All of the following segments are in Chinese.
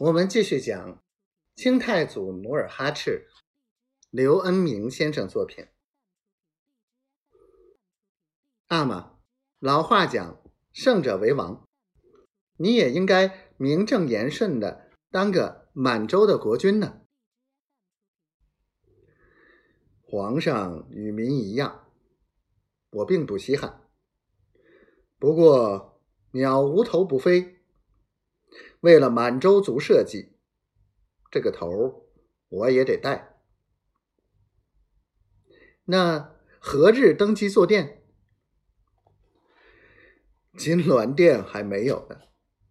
我们继续讲清太祖努尔哈赤，刘恩明先生作品。阿玛，老话讲“胜者为王”，你也应该名正言顺的当个满洲的国君呢。皇上与民一样，我并不稀罕。不过鸟无头不飞。为了满洲族设计，这个头我也得戴。那何日登基坐殿？金銮殿还没有呢，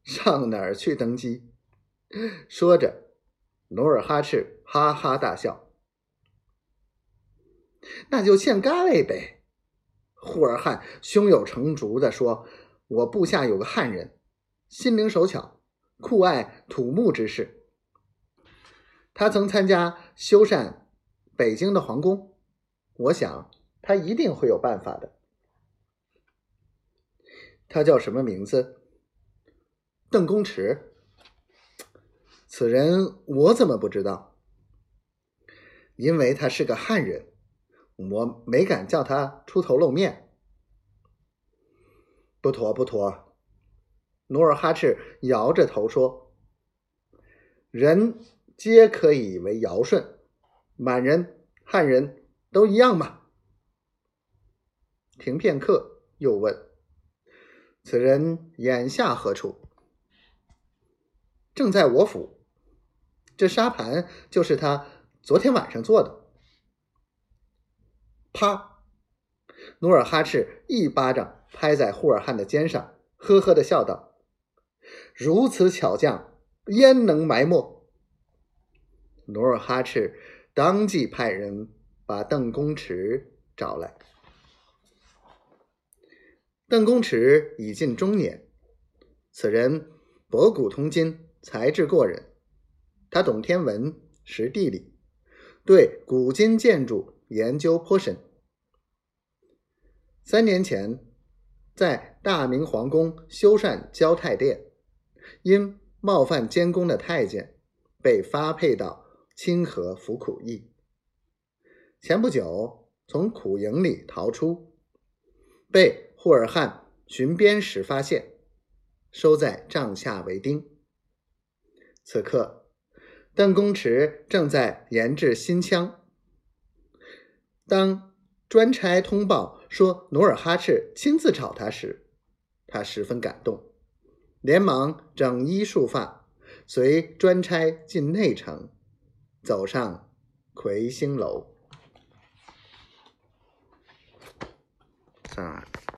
上哪儿去登基？说着，努尔哈赤哈哈大笑。那就献咖喱呗！呼尔汗胸有成竹的说：“我部下有个汉人，心灵手巧。”酷爱土木之事，他曾参加修缮北京的皇宫，我想他一定会有办法的。他叫什么名字？邓公池。此人我怎么不知道？因为他是个汉人，我没敢叫他出头露面。不妥，不妥。努尔哈赤摇着头说：“人皆可以为尧舜，满人、汉人都一样嘛。”停片刻，又问：“此人眼下何处？”正在我府。这沙盘就是他昨天晚上做的。啪！努尔哈赤一巴掌拍在呼尔汗的肩上，呵呵的笑道。如此巧匠，焉能埋没？努尔哈赤当即派人把邓公池找来。邓公池已近中年，此人博古通今，才智过人。他懂天文，识地理，对古今建筑研究颇深。三年前，在大明皇宫修缮交泰殿。因冒犯监工的太监，被发配到清河服苦役。前不久从苦营里逃出，被呼尔汗巡边时发现，收在帐下为丁。此刻，邓公池正在研制新枪。当专差通报说努尔哈赤亲自找他时，他十分感动。连忙整衣束发，随专差进内城，走上魁星楼。